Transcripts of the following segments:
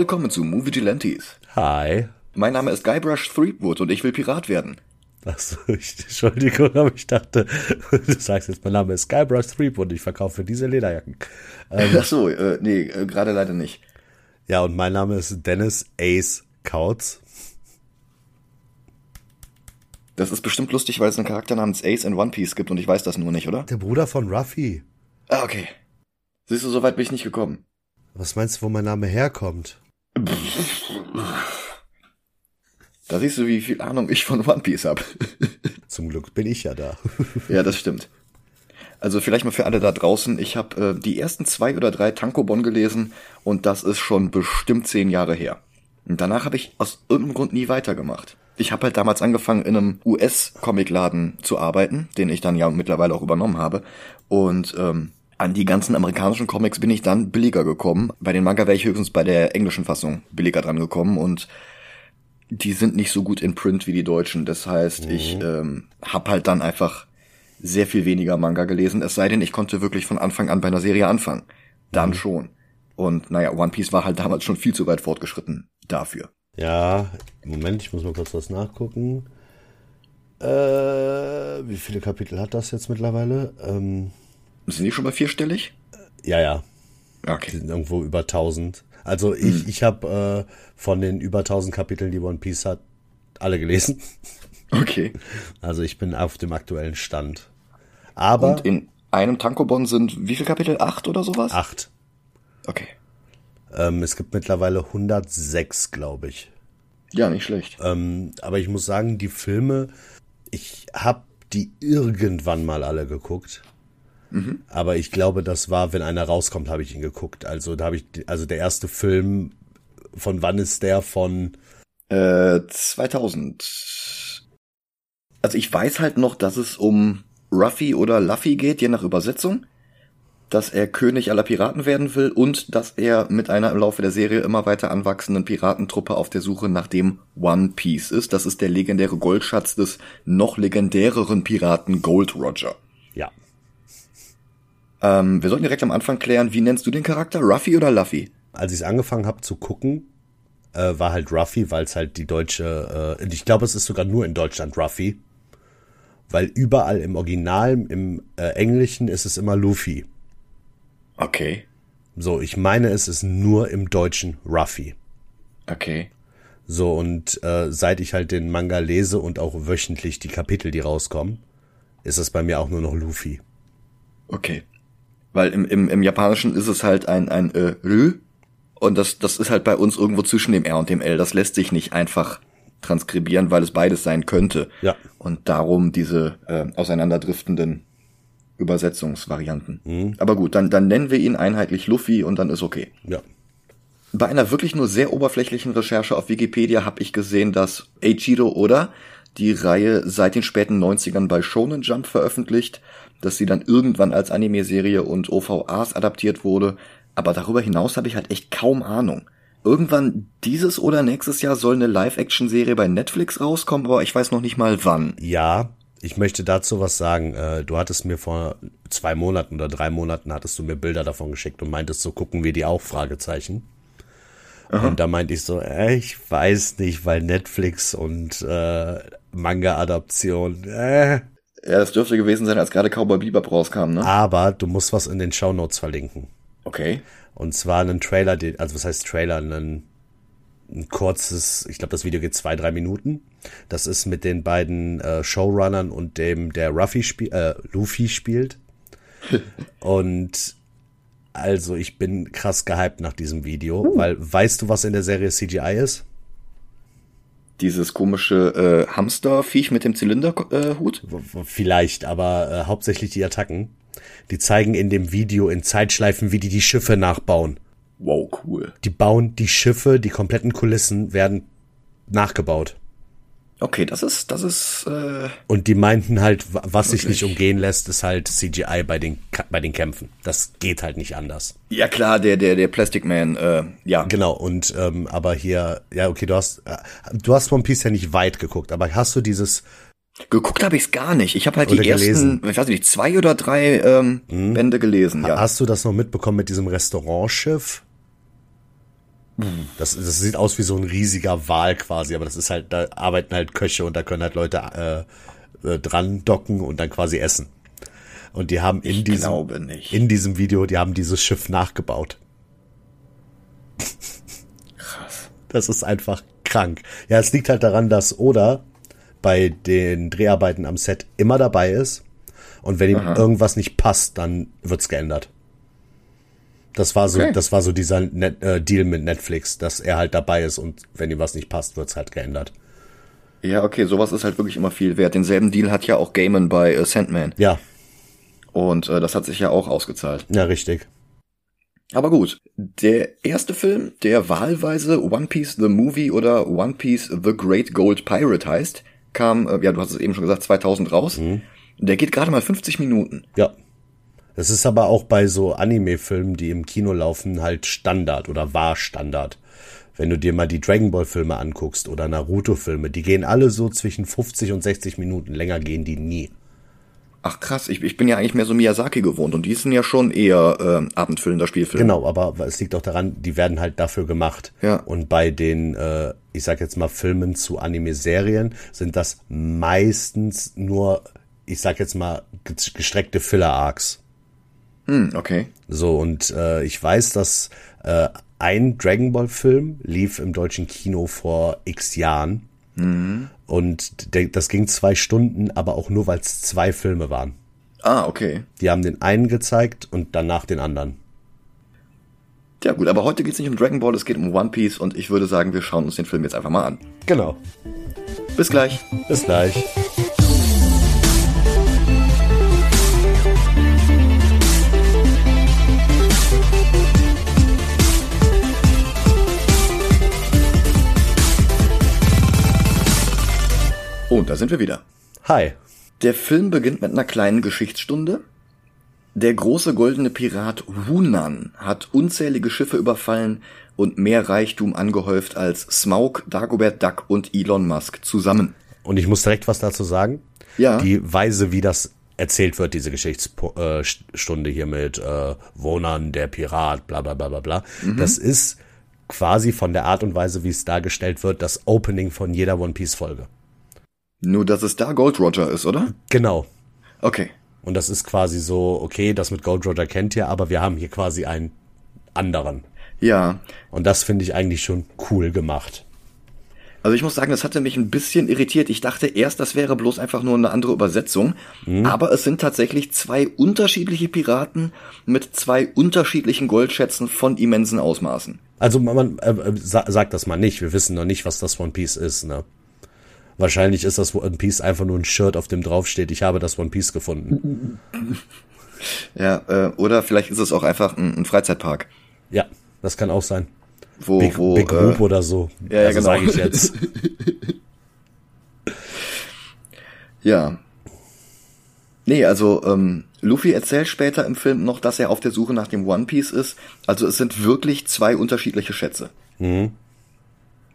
Willkommen zu Movie Gelantes. Hi. Mein Name ist Guybrush Threepwood und ich will Pirat werden. Achso, ich, Entschuldigung, aber ich dachte, du sagst jetzt, mein Name ist Guybrush Threepwood und ich verkaufe diese Lederjacken. Ähm, Ach so, äh, nee, äh, gerade leider nicht. Ja, und mein Name ist Dennis Ace Kautz. Das ist bestimmt lustig, weil es einen Charakter namens Ace in One Piece gibt und ich weiß das nur nicht, oder? Der Bruder von Ruffy. Ah, okay. Siehst du, so weit bin ich nicht gekommen. Was meinst du, wo mein Name herkommt? Da siehst du, wie viel Ahnung ich von One Piece habe. Zum Glück bin ich ja da. ja, das stimmt. Also vielleicht mal für alle da draußen, ich habe äh, die ersten zwei oder drei Tankobon gelesen und das ist schon bestimmt zehn Jahre her. Und danach habe ich aus irgendeinem Grund nie weitergemacht ich habe halt damals angefangen, in einem US-Comicladen zu arbeiten, den ich dann ja mittlerweile auch übernommen habe. Und ähm, an die ganzen amerikanischen Comics bin ich dann billiger gekommen. Bei den Manga wäre ich höchstens bei der englischen Fassung billiger dran gekommen und die sind nicht so gut in Print wie die deutschen. Das heißt, mhm. ich ähm, habe halt dann einfach sehr viel weniger Manga gelesen, es sei denn, ich konnte wirklich von Anfang an bei einer Serie anfangen. Dann mhm. schon. Und naja, One Piece war halt damals schon viel zu weit fortgeschritten dafür. Ja, Moment, ich muss mal kurz was nachgucken. Äh, wie viele Kapitel hat das jetzt mittlerweile? Ähm, sind die schon bei vierstellig? Ja, ja. Okay. Die sind irgendwo über 1000. Also ich, hm. ich habe äh, von den über 1000 Kapiteln, die One Piece hat, alle gelesen. Okay. Also ich bin auf dem aktuellen Stand. Aber. Und in einem Tankobon sind wie viele Kapitel? Acht oder sowas? Acht. Okay. Ähm, es gibt mittlerweile 106, glaube ich. Ja, nicht schlecht. Ähm, aber ich muss sagen, die Filme, ich habe die irgendwann mal alle geguckt. Mhm. Aber ich glaube, das war, wenn einer rauskommt, habe ich ihn geguckt. Also da habe ich, also der erste Film, von wann ist der? Von äh, 2000. Also ich weiß halt noch, dass es um Ruffy oder Luffy geht, je nach Übersetzung dass er König aller Piraten werden will und dass er mit einer im Laufe der Serie immer weiter anwachsenden Piratentruppe auf der Suche nach dem One Piece ist. Das ist der legendäre Goldschatz des noch legendäreren Piraten Gold Roger. Ja. Ähm, wir sollten direkt am Anfang klären, wie nennst du den Charakter? Ruffy oder Luffy? Als ich es angefangen habe zu gucken, äh, war halt Ruffy, weil es halt die deutsche, äh, ich glaube, es ist sogar nur in Deutschland Ruffy. Weil überall im Original, im äh, Englischen ist es immer Luffy. Okay. So, ich meine, es ist nur im Deutschen Ruffy. Okay. So, und äh, seit ich halt den Manga lese und auch wöchentlich die Kapitel, die rauskommen, ist es bei mir auch nur noch Luffy. Okay. Weil im, im, im Japanischen ist es halt ein, ein äh, Rü und das, das ist halt bei uns irgendwo zwischen dem R und dem L. Das lässt sich nicht einfach transkribieren, weil es beides sein könnte. Ja. Und darum diese äh, auseinanderdriftenden Übersetzungsvarianten. Mhm. Aber gut, dann, dann nennen wir ihn einheitlich Luffy und dann ist okay. Ja. Bei einer wirklich nur sehr oberflächlichen Recherche auf Wikipedia habe ich gesehen, dass Eiichiro Oda die Reihe seit den späten 90ern bei Shonen Jump veröffentlicht, dass sie dann irgendwann als Anime-Serie und OVAs adaptiert wurde, aber darüber hinaus habe ich halt echt kaum Ahnung. Irgendwann dieses oder nächstes Jahr soll eine Live-Action-Serie bei Netflix rauskommen, aber ich weiß noch nicht mal wann. Ja, ich möchte dazu was sagen. Äh, du hattest mir vor zwei Monaten oder drei Monaten hattest du mir Bilder davon geschickt und meintest, so gucken wir die auch, Fragezeichen. Aha. Und da meinte ich so, äh, ich weiß nicht, weil Netflix und äh, Manga-Adaption, äh. Ja, das dürfte gewesen sein, als gerade Cowboy Bebop rauskam, ne? Aber du musst was in den Shownotes verlinken. Okay. Und zwar einen Trailer, also was heißt Trailer, einen ein kurzes, ich glaube, das Video geht zwei, drei Minuten. Das ist mit den beiden äh, Showrunnern und dem, der Ruffy spiel, äh, Luffy spielt. und also ich bin krass gehypt nach diesem Video, uh. weil weißt du, was in der Serie CGI ist? Dieses komische äh, Hamsterviech mit dem Zylinderhut? Äh, Vielleicht, aber äh, hauptsächlich die Attacken. Die zeigen in dem Video in Zeitschleifen, wie die die Schiffe nachbauen. Wow, cool. Die bauen die Schiffe, die kompletten Kulissen werden nachgebaut. Okay, das ist, das ist. Äh, und die meinten halt, was sich nicht umgehen lässt, ist halt CGI bei den bei den Kämpfen. Das geht halt nicht anders. Ja klar, der der der Plastic Man, äh, ja. Genau. Und ähm, aber hier, ja okay, du hast äh, du hast One Piece ja nicht weit geguckt, aber hast du dieses Geguckt habe ich es gar nicht. Ich habe halt die gelesen. ersten, ich weiß nicht, zwei oder drei ähm, hm. Bände gelesen. Ja. Hast du das noch mitbekommen mit diesem Restaurantschiff? Das, das sieht aus wie so ein riesiger Wal quasi, aber das ist halt, da arbeiten halt Köche und da können halt Leute äh, äh, dran docken und dann quasi essen. Und die haben in Ich diesem, in diesem Video, die haben dieses Schiff nachgebaut. Krass. Das ist einfach krank. Ja, es liegt halt daran, dass Oda bei den Dreharbeiten am Set immer dabei ist. Und wenn ihm Aha. irgendwas nicht passt, dann wird's geändert. Das war so, Okay. das war so dieser Net, äh, Deal mit Netflix, dass er halt dabei ist und wenn ihm was nicht passt, wird's halt geändert. Ja, okay, sowas ist halt wirklich immer viel wert. Denselben Deal hat ja auch Gaiman bei äh, Sandman. Ja, Und äh, das hat sich ja auch ausgezahlt. ja, richtig. Aber gut, der erste Film, der wahlweise One Piece the Movie oder One Piece the Great Gold Pirate heißt, kam, äh, ja, du hast es eben schon gesagt, 2000 raus. Der geht gerade mal 50 Minuten. Ja. Das ist aber auch bei so Anime-Filmen, die im Kino laufen, halt Standard oder war Standard. Wenn du dir mal die Dragon Ball Filme anguckst oder Naruto Filme, die gehen alle so zwischen 50 und 60 Minuten. Länger gehen die nie. Ach krass, ich, ich bin ja eigentlich mehr so Miyazaki gewohnt und die sind ja schon eher äh, abendfüllender Spielfilme. Genau, aber es liegt auch daran, die werden halt dafür gemacht. Ja. Und bei den, äh, ich sag jetzt mal, Filmen zu Anime-Serien sind das meistens nur, ich sag jetzt mal, ge- gestreckte Filler-Arcs. Hm, okay. So, und äh, ich weiß, dass äh, ein Dragon Ball Film lief im deutschen Kino vor x Jahren. Und der, das ging zwei Stunden, aber auch nur, weil es zwei Filme waren. Ah, okay. Die haben den einen gezeigt und danach den anderen. Ja gut, aber heute geht's nicht um Dragon Ball, es geht um One Piece und ich würde sagen, wir schauen uns den Film jetzt einfach mal an. Genau. Bis gleich. Bis gleich. Und da sind wir wieder. Hi. Der Film beginnt mit einer kleinen Geschichtsstunde. Der große goldene Pirat Hunan hat unzählige Schiffe überfallen und mehr Reichtum angehäuft als Smaug, Dagobert Duck und Elon Musk zusammen. Und ich muss direkt was dazu sagen. Ja. Die Weise, wie das erzählt wird, diese Geschichtsstunde hier mit äh, Wohnern, der Pirat, bla bla bla bla bla, das ist quasi von der Art und Weise, wie es dargestellt wird, das Opening von jeder One Piece Folge. Nur, dass es da Gold Roger ist, oder? Genau. Okay. Und das ist quasi so, okay, das mit Gold Roger kennt ihr, aber wir haben hier quasi einen anderen. Ja. Und das finde ich eigentlich schon cool gemacht. Also ich muss sagen, das hatte mich ein bisschen irritiert. Ich dachte erst, das wäre bloß einfach nur eine andere Übersetzung. Aber es sind tatsächlich zwei unterschiedliche Piraten mit zwei unterschiedlichen Goldschätzen von immensen Ausmaßen. Also man, man äh, äh, sa sagt das mal nicht. Wir wissen noch nicht, was das One Piece ist, ne? Wahrscheinlich ist das One Piece einfach nur ein Shirt, auf dem drauf steht, ich habe das One Piece gefunden. Ja, äh, oder vielleicht ist es auch einfach ein, ein Freizeitpark, Ja, das kann auch sein. wo, Big, wo Big äh, Whoop oder so. ja, ja, also genau. sage ich jetzt. Ja. Nee, also ähm, Luffy erzählt später im Film noch, dass er auf der Suche nach dem One Piece ist. Also es sind wirklich zwei unterschiedliche Schätze.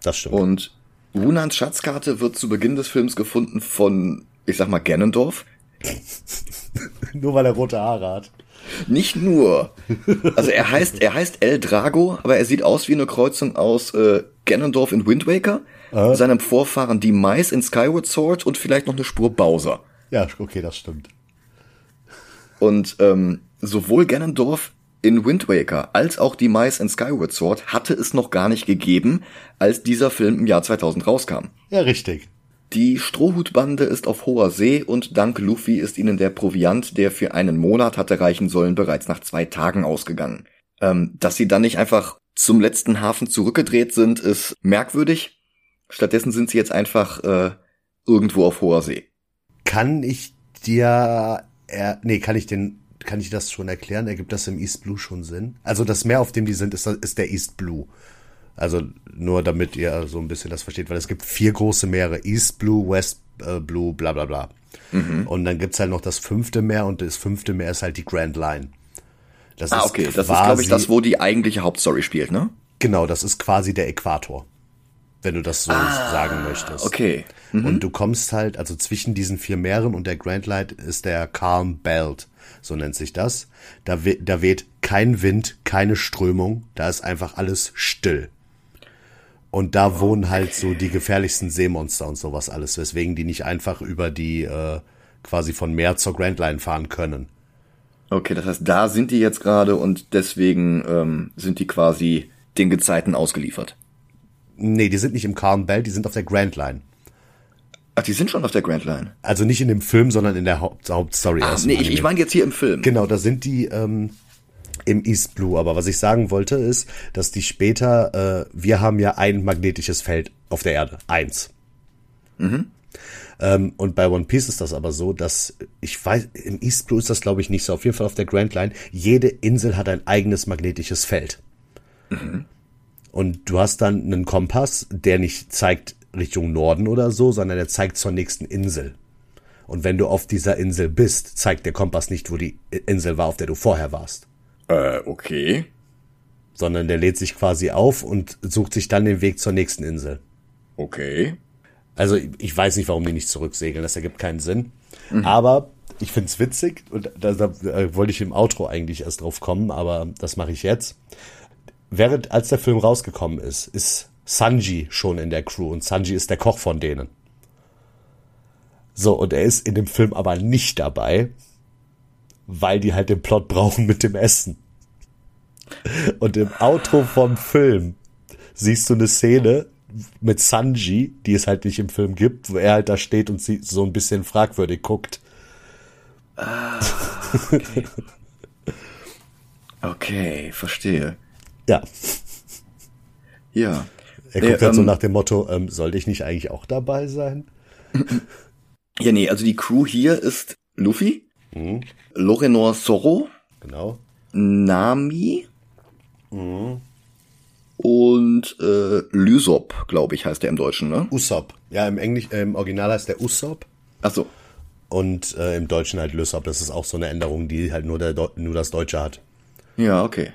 Das stimmt. Und Wunans Schatzkarte wird zu Beginn des Films gefunden von, ich sag mal, Ganondorf. Nur weil er rote Haare hat. Nicht nur. Also er heißt, er heißt El Drago, aber er sieht aus wie eine Kreuzung aus äh, Ganondorf in Wind Waker, seinem Vorfahren die Mais in Skyward Sword und vielleicht noch eine Spur Bowser. Ja, okay, das stimmt. Und ähm, sowohl Ganondorf in Wind Waker als auch die Mais in Skyward Sword hatte es noch gar nicht gegeben, als dieser Film im Jahr 2000 rauskam. Ja, richtig. Die Strohhutbande ist auf hoher See und dank Luffy ist ihnen der Proviant, der für einen Monat hatte reichen sollen, bereits nach zwei Tagen ausgegangen. Ähm, dass sie dann nicht einfach zum letzten Hafen zurückgedreht sind, ist merkwürdig. Stattdessen sind sie jetzt einfach äh, irgendwo auf hoher See. Kann ich dir, er, nee, kann ich den, kann ich das schon erklären? Ergibt das im East Blue schon Sinn? Also das Meer, auf dem die sind, ist, ist der East Blue. Also nur damit ihr so ein bisschen das versteht, weil es gibt vier große Meere, East Blue, West äh, Blue, bla bla bla. Und dann gibt's halt noch das fünfte Meer und das fünfte Meer ist halt die Grand Line. Das Ah, okay. Das ist, glaube ich, das, wo die eigentliche Hauptstory spielt, ne? Genau, das ist quasi der Äquator. Wenn du das so sagen möchtest. Okay. Und du kommst halt, also zwischen diesen vier Meeren und der Grand Line ist der Calm Belt, so nennt sich das. Da, we da weht kein Wind, keine Strömung, da ist einfach alles still. Und da wohnen halt so die gefährlichsten Seemonster und sowas alles, weswegen die nicht einfach über die äh, quasi von Meer zur Grand Line fahren können. Okay, das heißt, da sind die jetzt gerade und deswegen ähm, sind die quasi den Gezeiten ausgeliefert. Nee, die sind nicht im Calm Belt, die sind auf der Grand Line. Ach, die sind schon auf der Grand Line. Also nicht in dem Film, sondern in der Haupt Hauptstory. Ah, nee, ich, ich meine jetzt hier im Film. Genau, da sind die ähm, im East Blue. Aber was ich sagen wollte ist, dass die später, äh, wir haben ja ein magnetisches Feld auf der Erde. Eins. Mhm. Ähm, und bei One Piece ist das aber so, dass ich weiß, im East Blue ist das glaube ich nicht so. Auf jeden Fall auf der Grand Line. Jede Insel hat ein eigenes magnetisches Feld. Mhm. Und du hast dann einen Kompass, der nicht zeigt Richtung Norden oder so, sondern der zeigt zur nächsten Insel. Und wenn du auf dieser Insel bist, zeigt der Kompass nicht, wo die Insel war, auf der du vorher warst. Äh, okay. Sondern der lädt sich quasi auf und sucht sich dann den Weg zur nächsten Insel. Okay. Also ich weiß nicht, warum die nicht zurücksegeln, das ergibt keinen Sinn. Mhm. Aber ich find's witzig und da, da, da wollte ich im Outro eigentlich erst drauf kommen, aber das mache ich jetzt. Während als der Film rausgekommen ist, ist Sanji schon in der Crew und Sanji ist der Koch von denen. So, und er ist in dem Film aber nicht dabei, weil die halt den Plot brauchen mit dem Essen. Und im Outro vom Film siehst du eine Szene mit Sanji, die es halt nicht im Film gibt, wo er halt da steht und sie so ein bisschen fragwürdig guckt. Ah, okay. okay, verstehe. Ja. Ja. Er guckt nee, halt so ähm, nach dem Motto, ähm, sollte ich nicht eigentlich auch dabei sein? Ja, nee, also die Crew hier ist Luffy, mhm. Lorenor Zorro, genau. Nami mhm. und äh, Lysop, glaube ich, heißt der im Deutschen, ne? Usopp. Ja, im Englisch, äh, im Original heißt der Usopp. Ach so. Und äh, im Deutschen halt Lysop. Das ist auch so eine Änderung, die halt nur, der, nur das Deutsche hat. Ja, okay.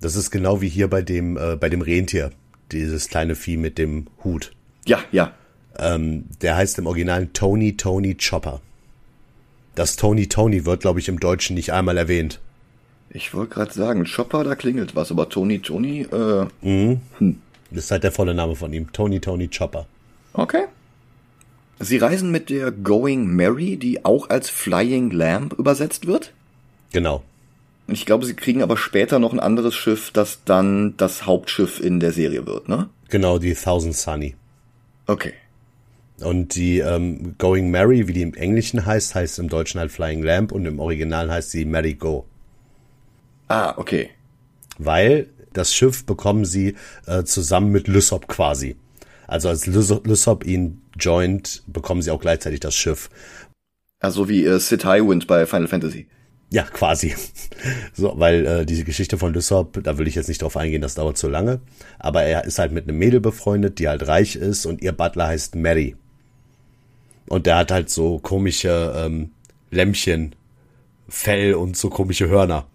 Das ist genau wie hier bei dem, äh, bei dem Rentier dieses kleine Vieh mit dem Hut. Ja, ja. Ähm, der heißt im Original Tony Tony Chopper. Das Tony Tony wird, glaube ich, im Deutschen nicht einmal erwähnt. Ich wollte gerade sagen, Chopper, da klingelt was, aber Tony Tony, äh. Mhm. Hm. Das ist halt der volle Name von ihm. Tony Tony Chopper. Okay. Sie reisen mit der Going Mary, die auch als Flying Lamp übersetzt wird? Genau. Ich glaube, sie kriegen aber später noch ein anderes Schiff, das dann das Hauptschiff in der Serie wird, ne? Genau, die Thousand Sunny. Okay. Und die ähm, Going Mary, wie die im Englischen heißt, heißt im Deutschen halt Flying Lamp und im Original heißt sie Mary Go. Ah, okay. Weil das Schiff bekommen sie äh, zusammen mit Lysop quasi. Also als Lysop ihn joint, bekommen sie auch gleichzeitig das Schiff. Also wie äh, Sid Highwind bei Final Fantasy. Ja, quasi. So, weil äh, diese Geschichte von Lysop, da will ich jetzt nicht drauf eingehen, das dauert zu lange. Aber er ist halt mit einem Mädel befreundet, die halt reich ist und ihr Butler heißt Mary. Und der hat halt so komische ähm, Lämmchen, Fell und so komische Hörner.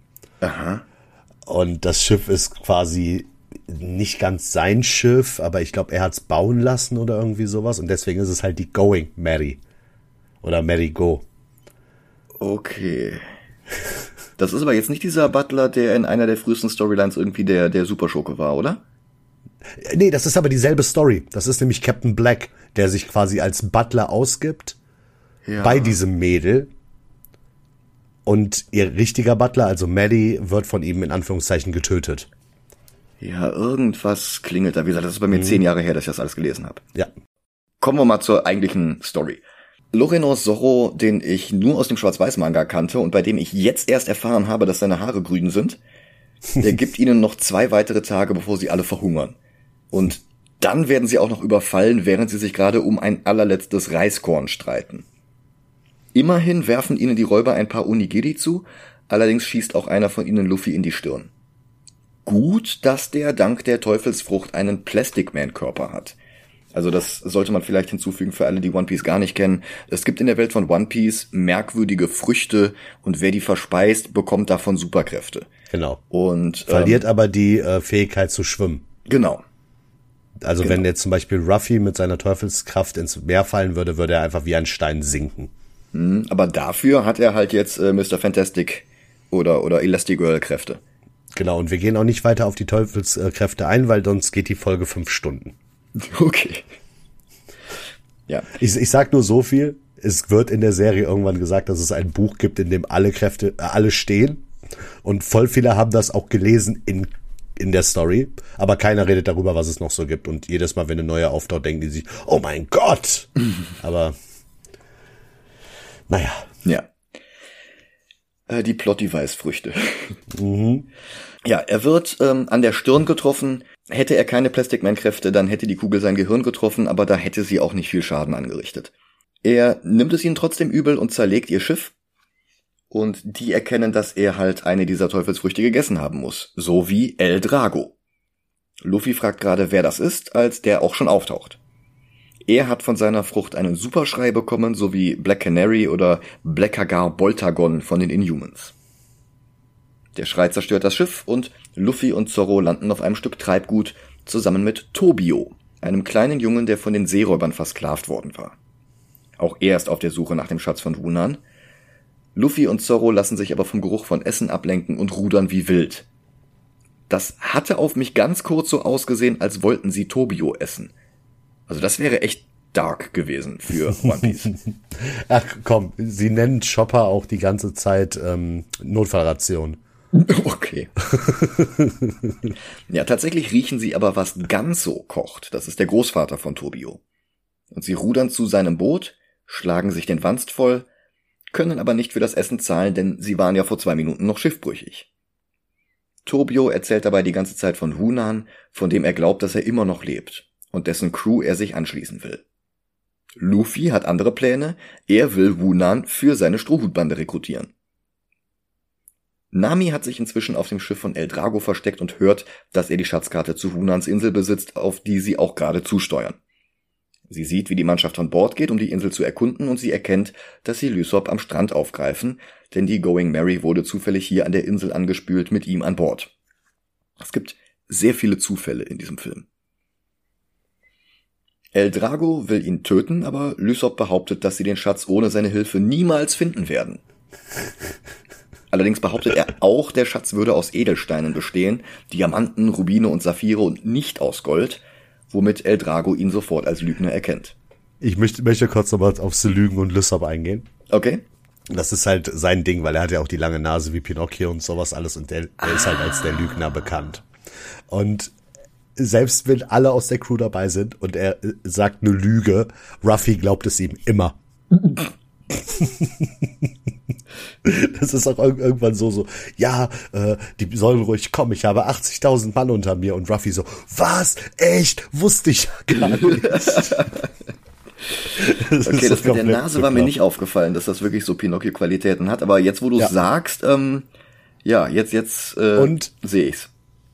Aha. Und das Schiff ist quasi nicht ganz sein Schiff, aber ich glaube, er hat's bauen lassen oder irgendwie sowas. Und deswegen ist es halt die Going Mary. Oder Mary Go. Okay. Das ist aber jetzt nicht dieser Butler, der in einer der frühesten Storylines irgendwie der, der Superschurke war, oder? Nee, das ist aber dieselbe Story. Das ist nämlich Captain Black, der sich quasi als Butler ausgibt ja. bei diesem Mädel. Und ihr richtiger Butler, also Maddie, wird von ihm in Anführungszeichen getötet. Ja, irgendwas klingelt da. Wie gesagt, das ist bei mir mhm. zehn Jahre her, dass ich das alles gelesen habe. Ja. Kommen wir mal zur eigentlichen Story. Loreno Zorro, den ich nur aus dem Schwarz-Weiß-Manga kannte und bei dem ich jetzt erst erfahren habe, dass seine Haare grün sind, der gibt ihnen noch zwei weitere Tage, bevor sie alle verhungern. Und dann werden sie auch noch überfallen, während sie sich gerade um ein allerletztes Reiskorn streiten. Immerhin werfen ihnen die Räuber ein paar Onigiri zu, allerdings schießt auch einer von ihnen Luffy in die Stirn. Gut, dass der dank der Teufelsfrucht einen Plastic Man Körper hat. Also das sollte man vielleicht hinzufügen für alle, die One Piece gar nicht kennen. Es gibt in der Welt von One Piece merkwürdige Früchte und wer die verspeist, bekommt davon Superkräfte. Genau. Und verliert ähm, aber die äh, Fähigkeit zu schwimmen. Genau. Also genau. wenn jetzt zum Beispiel Ruffy mit seiner Teufelskraft ins Meer fallen würde, würde er einfach wie ein Stein sinken. Mhm, aber dafür hat er halt jetzt äh, Mr. Fantastic oder oder Elastigirl Kräfte. Genau, und wir gehen auch nicht weiter auf die Teufelskräfte ein, weil sonst geht die Folge fünf Stunden. Okay. Ja. Ich, ich sag nur so viel. Es wird in der Serie irgendwann gesagt, dass es ein Buch gibt, in dem alle Kräfte, äh, alle stehen. Und voll viele haben das auch gelesen in, in der Story. Aber keiner redet darüber, was es noch so gibt. Und jedes Mal, wenn eine neue auftaucht, denken die sich, oh mein Gott! aber, naja. Ja. Äh, die Plot-Device-Früchte. Mhm. Ja, er wird ähm, an der Stirn getroffen. Hätte er keine Plastic Man-Kräfte, dann hätte die Kugel sein Gehirn getroffen, aber da hätte sie auch nicht viel Schaden angerichtet. Er nimmt es ihnen trotzdem übel und zerlegt ihr Schiff. Und die erkennen, dass er halt eine dieser Teufelsfrüchte gegessen haben muss. So wie El Drago. Luffy fragt gerade, wer das ist, als der auch schon auftaucht. Er hat von seiner Frucht einen Superschrei bekommen, sowie Black Canary oder Blackagar Boltagon von den Inhumans. Der Schrei zerstört das Schiff und Luffy und Zorro landen auf einem Stück Treibgut zusammen mit Tobio, einem kleinen Jungen, der von den Seeräubern versklavt worden war. Auch er ist auf der Suche nach dem Schatz von Wunan. Luffy und Zorro lassen sich aber vom Geruch von Essen ablenken und rudern wie wild. Das hatte auf mich ganz kurz so ausgesehen, als wollten sie Tobio essen. Also das wäre echt dark gewesen für One Piece. Ach komm, sie nennen Chopper auch die ganze Zeit ähm, Notfallration. Okay. ja, tatsächlich riechen sie aber, was ganz so kocht. Das ist der Großvater von Tobio. Und sie rudern zu seinem Boot, schlagen sich den Wanst voll, können aber nicht für das Essen zahlen, denn sie waren ja vor zwei Minuten noch schiffbrüchig. Tobio erzählt dabei die ganze Zeit von Hunan, von dem er glaubt, dass er immer noch lebt und dessen Crew er sich anschließen will. Luffy hat andere Pläne, er will Wunan für seine Strohhutbande rekrutieren. Nami hat sich inzwischen auf dem Schiff von El Drago versteckt und hört, dass er die Schatzkarte zu Hunans Insel besitzt, auf die sie auch gerade zusteuern. Sie sieht, wie die Mannschaft von Bord geht, um die Insel zu erkunden, und sie erkennt, dass sie Lysop am Strand aufgreifen, denn die Going Mary wurde zufällig hier an der Insel angespült mit ihm an Bord. Es gibt sehr viele Zufälle in diesem Film. El Drago will ihn töten, aber Lysop behauptet, dass sie den Schatz ohne seine Hilfe niemals finden werden. Allerdings behauptet er auch, der Schatz würde aus Edelsteinen bestehen, Diamanten, Rubine und Saphire und nicht aus Gold, womit El Drago ihn sofort als Lügner erkennt. Ich möchte, möchte kurz nochmal aufs Lügen und Lysop eingehen. Okay. Das ist halt sein Ding, weil er hat ja auch die lange Nase wie Pinocchio und sowas alles und der, der ist halt als der Lügner bekannt. Und selbst wenn alle aus der Crew dabei sind und er sagt eine Lüge, Ruffy glaubt es ihm immer. das ist auch irgendwann so, so, ja, äh, die sollen ruhig kommen, ich habe 80.000 Mann unter mir und Ruffy so, was? Echt? Wusste ich gar nicht. Das okay, das mit der Nase war mir nicht aufgefallen, dass das wirklich so Pinocchio-Qualitäten hat, aber jetzt, wo du ja. sagst, ähm, ja, jetzt, jetzt äh, sehe ich's.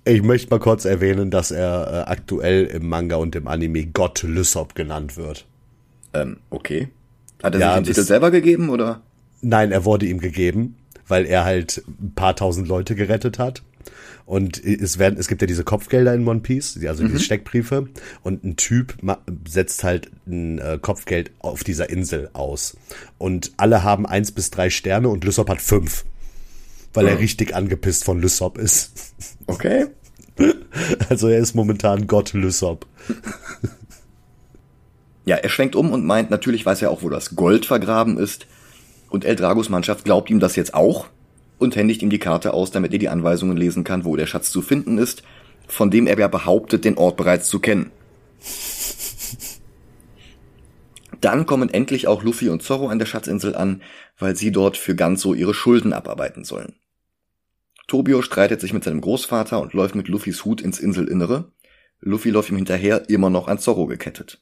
Ich möchte mal kurz erwähnen, dass er äh, aktuell im Manga und im Anime Gott Lysop genannt wird. Ähm, okay. Hat er ja, sich den Titel selber gegeben oder? Nein, er wurde ihm gegeben, weil er halt ein paar tausend Leute gerettet hat. Und es werden, es gibt ja diese Kopfgelder in One Piece, also mhm. diese Steckbriefe. Und ein Typ setzt halt ein äh, Kopfgeld auf dieser Insel aus. Und alle haben eins bis drei Sterne und Lysop hat fünf. Weil mhm. er richtig angepisst von Lysop ist. Okay. Also er ist momentan Gott Lysop. Ja, er schwenkt um und meint, natürlich weiß er auch, wo das Gold vergraben ist. Und El Dragos Mannschaft glaubt ihm das jetzt auch und händigt ihm die Karte aus, damit er die Anweisungen lesen kann, wo der Schatz zu finden ist, von dem er ja behauptet, den Ort bereits zu kennen. Dann kommen endlich auch Luffy und Zorro an der Schatzinsel an, weil sie dort für Ganzo ihre Schulden abarbeiten sollen. Tobio streitet sich mit seinem Großvater und läuft mit Luffys Hut ins Inselinnere. Luffy läuft ihm hinterher, immer noch an Zorro gekettet.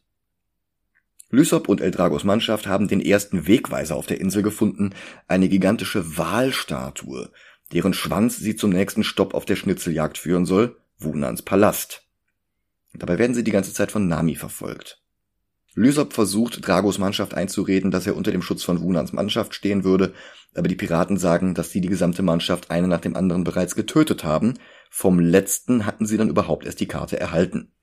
Lysop und Eldragos Mannschaft haben den ersten Wegweiser auf der Insel gefunden, eine gigantische Walstatue, deren Schwanz sie zum nächsten Stopp auf der Schnitzeljagd führen soll, Wunans Palast. Dabei werden sie die ganze Zeit von Nami verfolgt. Lysop versucht, Dragos Mannschaft einzureden, dass er unter dem Schutz von Wunans Mannschaft stehen würde, aber die Piraten sagen, dass sie die gesamte Mannschaft eine nach dem anderen bereits getötet haben. Vom letzten hatten sie dann überhaupt erst die Karte erhalten.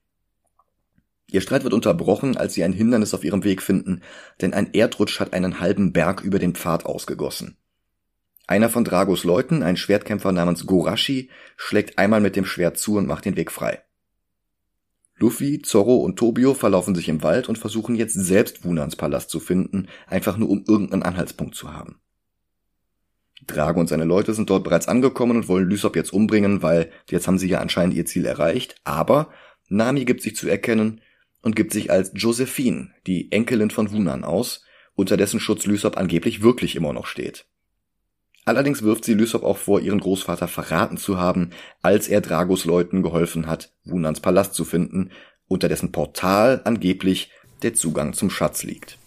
Ihr Streit wird unterbrochen, als sie ein Hindernis auf ihrem Weg finden, denn ein Erdrutsch hat einen halben Berg über den Pfad ausgegossen. Einer von Dragos Leuten, ein Schwertkämpfer namens Gorashi, schlägt einmal mit dem Schwert zu und macht den Weg frei. Luffy, Zorro und Tobio verlaufen sich im Wald und versuchen jetzt selbst Wunans Palast zu finden, einfach nur um irgendeinen Anhaltspunkt zu haben. Drago und seine Leute sind dort bereits angekommen und wollen Lysop jetzt umbringen, weil jetzt haben sie ja anscheinend ihr Ziel erreicht, aber Nami gibt sich zu erkennen und gibt sich als Josephine, die Enkelin von Wunan, aus, unter dessen Schutz Lysop angeblich wirklich immer noch steht. Allerdings wirft sie Lysop auch vor, ihren Großvater verraten zu haben, als er Dragos Leuten geholfen hat, Wunans Palast zu finden, unter dessen Portal angeblich der Zugang zum Schatz liegt.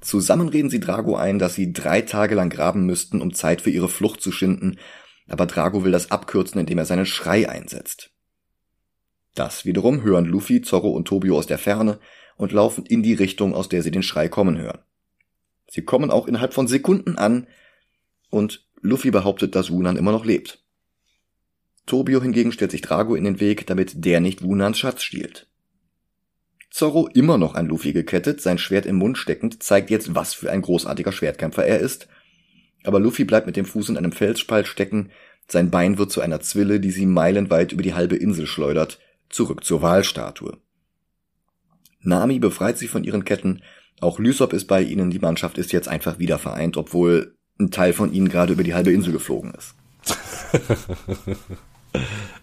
Zusammen reden sie Drago ein, dass sie drei Tage lang graben müssten, um Zeit für ihre Flucht zu schinden, aber Drago will das abkürzen, indem er seinen Schrei einsetzt. Das wiederum hören Luffy, Zorro und Tobio aus der Ferne und laufen in die Richtung, aus der sie den Schrei kommen hören. Sie kommen auch innerhalb von Sekunden an und Luffy behauptet, dass Wunan immer noch lebt. Tobio hingegen stellt sich Drago in den Weg, damit der nicht Wunans Schatz stiehlt. Zorro, immer noch an Luffy gekettet, sein Schwert im Mund steckend, zeigt jetzt, was für ein großartiger Schwertkämpfer er ist. Aber Luffy bleibt mit dem Fuß in einem Felsspalt stecken, sein Bein wird zu einer Zwille, die sie meilenweit über die halbe Insel schleudert, zurück zur Wahlstatue. Nami befreit sie von ihren Ketten, auch Lysop ist bei ihnen, die Mannschaft ist jetzt einfach wieder vereint, obwohl ein Teil von ihnen gerade über die halbe Insel geflogen ist.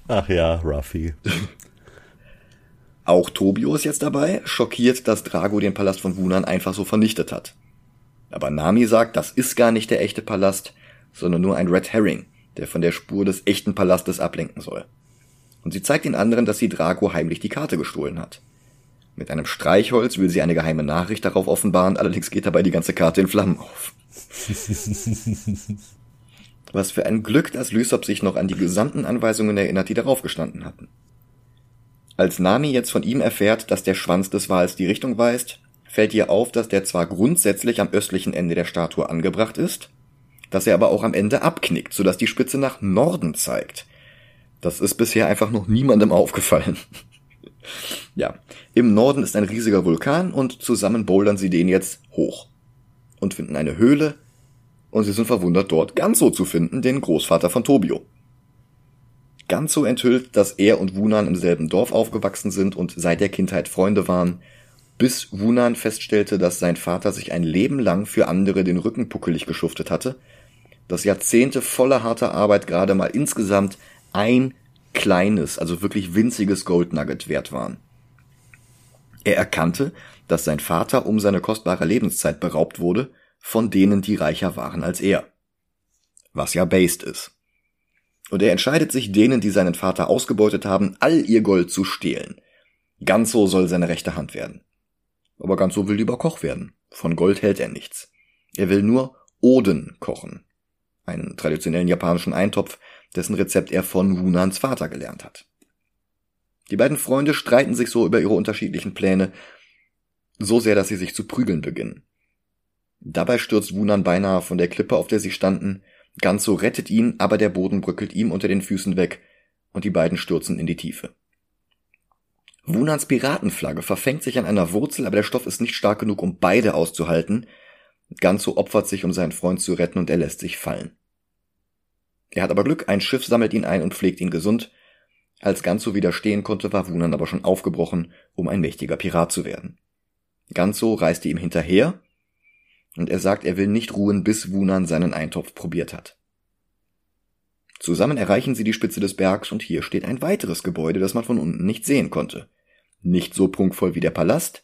Ach ja, Ruffy. Auch Tobio ist jetzt dabei, schockiert, dass Drago den Palast von Wunan einfach so vernichtet hat. Aber Nami sagt, das ist gar nicht der echte Palast, sondern nur ein Red Herring, der von der Spur des echten Palastes ablenken soll. Und sie zeigt den anderen, dass sie Drago heimlich die Karte gestohlen hat. Mit einem Streichholz will sie eine geheime Nachricht darauf offenbaren, allerdings geht dabei die ganze Karte in Flammen auf. Was für ein Glück, dass Lysop sich noch an die gesamten Anweisungen erinnert, die darauf gestanden hatten. Als Nami jetzt von ihm erfährt, dass der Schwanz des Wals die Richtung weist, fällt ihr auf, dass der zwar grundsätzlich am östlichen Ende der Statue angebracht ist, dass er aber auch am Ende abknickt, sodass die Spitze nach Norden zeigt. Das ist bisher einfach noch niemandem aufgefallen. Ja, im Norden ist ein riesiger Vulkan und zusammen bouldern sie den jetzt hoch und finden eine Höhle und sie sind verwundert dort Ganzo zu finden, den Großvater von Tobio. Ganzo enthüllt, dass er und Wunan im selben Dorf aufgewachsen sind und seit der Kindheit Freunde waren, bis Wunan feststellte, dass sein Vater sich ein Leben lang für andere den Rücken puckelig geschuftet hatte, dass Jahrzehnte voller harter Arbeit gerade mal insgesamt ein kleines, also wirklich winziges Goldnugget wert waren. Er erkannte, dass sein Vater um seine kostbare Lebenszeit beraubt wurde von denen, die reicher waren als er. Was ja based ist. Und er entscheidet sich, denen, die seinen Vater ausgebeutet haben, all ihr Gold zu stehlen. Ganzo soll seine rechte Hand werden. Aber Ganzo will lieber Koch werden. Von Gold hält er nichts. Er will nur Oden kochen. Einen traditionellen japanischen Eintopf, dessen Rezept er von Wunans Vater gelernt hat. Die beiden Freunde streiten sich so über ihre unterschiedlichen Pläne, so sehr, dass sie sich zu prügeln beginnen. Dabei stürzt Wunan beinahe von der Klippe, auf der sie standen. Ganzo rettet ihn, aber der Boden bröckelt ihm unter den Füßen weg und die beiden stürzen in die Tiefe. Wunans Piratenflagge verfängt sich an einer Wurzel, aber der Stoff ist nicht stark genug, um beide auszuhalten. Ganzo opfert sich, um seinen Freund zu retten und er lässt sich fallen. Er hat aber Glück, ein Schiff sammelt ihn ein und pflegt ihn gesund. Als Ganzo widerstehen konnte, war Wunan aber schon aufgebrochen, um ein mächtiger Pirat zu werden. Ganzo reiste ihm hinterher, und er sagt, er will nicht ruhen, bis Wunan seinen Eintopf probiert hat. Zusammen erreichen sie die Spitze des Bergs und hier steht ein weiteres Gebäude, das man von unten nicht sehen konnte. Nicht so prunkvoll wie der Palast,